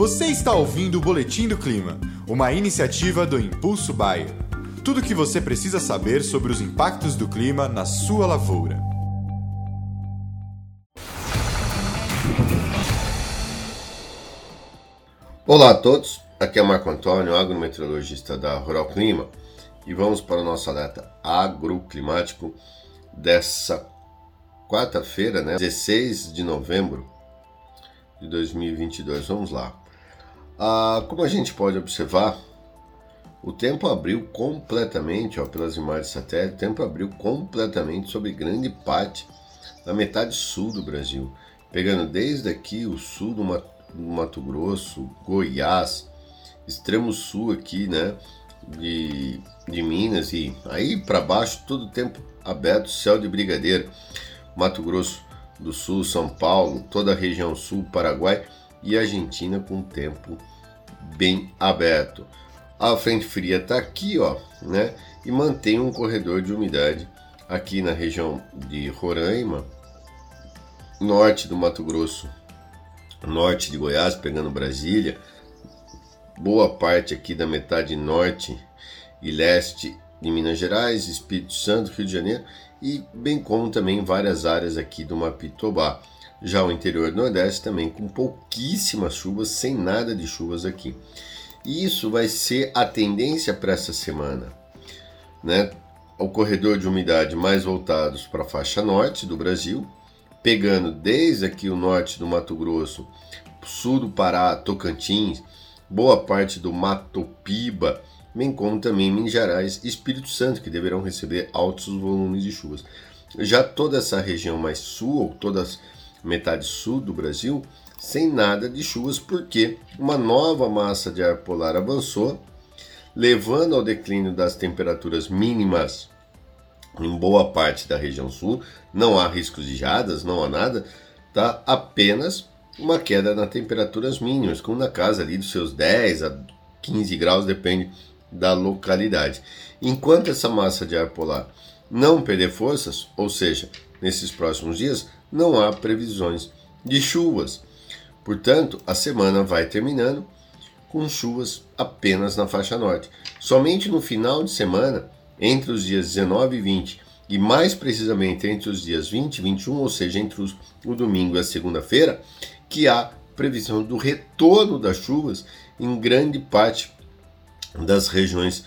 Você está ouvindo o Boletim do Clima, uma iniciativa do Impulso Bayer. Tudo o que você precisa saber sobre os impactos do clima na sua lavoura. Olá a todos, aqui é Marco Antônio, agrometeorologista da Rural Clima, e vamos para o nosso alerta agroclimático dessa quarta-feira, né, 16 de novembro de 2022. Vamos lá. Ah, como a gente pode observar, o tempo abriu completamente, ó, pelas imagens satélite, o tempo abriu completamente sobre grande parte da metade sul do Brasil, pegando desde aqui o sul do Mato, Grosso, Goiás, extremo sul aqui, né, de, de Minas e aí para baixo todo o tempo aberto, céu de brigadeiro, Mato Grosso do Sul, São Paulo, toda a região sul, Paraguai e Argentina com tempo bem aberto. A frente fria está aqui, ó, né? E mantém um corredor de umidade aqui na região de Roraima, norte do Mato Grosso, norte de Goiás, pegando Brasília, boa parte aqui da metade norte e leste de Minas Gerais, Espírito Santo, Rio de Janeiro e bem como também várias áreas aqui do Mapitobá. Já o interior do Nordeste também com pouquíssimas chuvas, sem nada de chuvas aqui. E isso vai ser a tendência para essa semana, né? O corredor de umidade mais voltados para a faixa norte do Brasil, pegando desde aqui o norte do Mato Grosso, sul do Pará, Tocantins, boa parte do Mato Piba, bem como também Minas Gerais e Espírito Santo, que deverão receber altos volumes de chuvas. Já toda essa região mais sul, ou toda a metade sul do Brasil, sem nada de chuvas, porque uma nova massa de ar polar avançou, levando ao declínio das temperaturas mínimas em boa parte da região sul. Não há riscos de geadas, não há nada, tá? Apenas uma queda nas temperaturas mínimas, como na casa ali dos seus 10 a 15 graus, depende da localidade. Enquanto essa massa de ar polar não perder forças, ou seja, nesses próximos dias, não há previsões de chuvas. Portanto, a semana vai terminando com chuvas apenas na faixa norte. Somente no final de semana, entre os dias 19 e 20, e mais precisamente entre os dias 20 e 21, ou seja, entre os, o domingo e a segunda-feira, que há previsão do retorno das chuvas em grande parte das regiões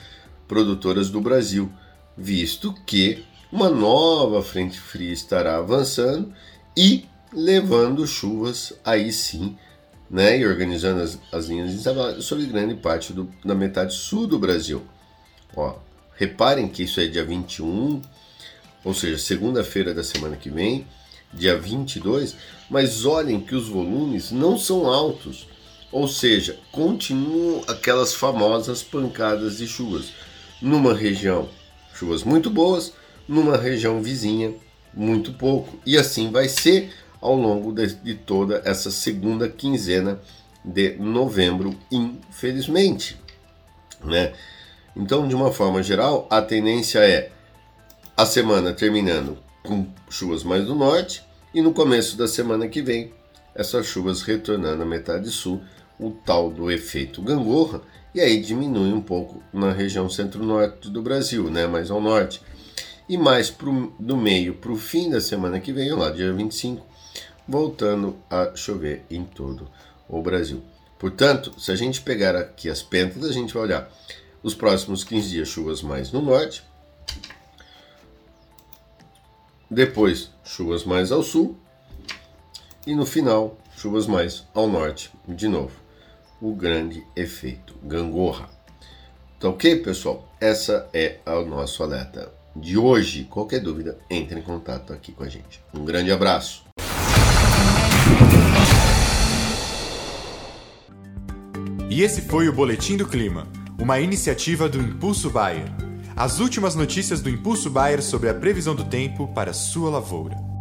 produtoras do Brasil, visto que uma nova frente fria estará avançando e levando chuvas aí sim, né, e organizando as, as linhas de trabalho sobre grande parte do, da metade sul do Brasil. Ó, reparem que isso é dia 21, ou seja, segunda-feira da semana que vem, dia 22, mas olhem que os volumes não são altos. Ou seja, continuam aquelas famosas pancadas de chuvas. Numa região, chuvas muito boas, numa região vizinha, muito pouco. E assim vai ser ao longo de, de toda essa segunda quinzena de novembro, infelizmente. Né? Então, de uma forma geral, a tendência é a semana terminando com chuvas mais do norte e no começo da semana que vem essas chuvas retornando à metade sul o tal do efeito gangorra e aí diminui um pouco na região centro-norte do Brasil, né, mais ao norte. E mais pro, do meio para o fim da semana que vem, lá dia 25, voltando a chover em todo o Brasil. Portanto, se a gente pegar aqui as pentas, a gente vai olhar os próximos 15 dias chuvas mais no norte, depois chuvas mais ao sul e no final chuvas mais ao norte de novo o grande efeito gangorra. Tá ok, pessoal? Essa é o nosso alerta de hoje. Qualquer dúvida, entre em contato aqui com a gente. Um grande abraço. E esse foi o Boletim do Clima, uma iniciativa do Impulso Bayer. As últimas notícias do Impulso Bayer sobre a previsão do tempo para sua lavoura.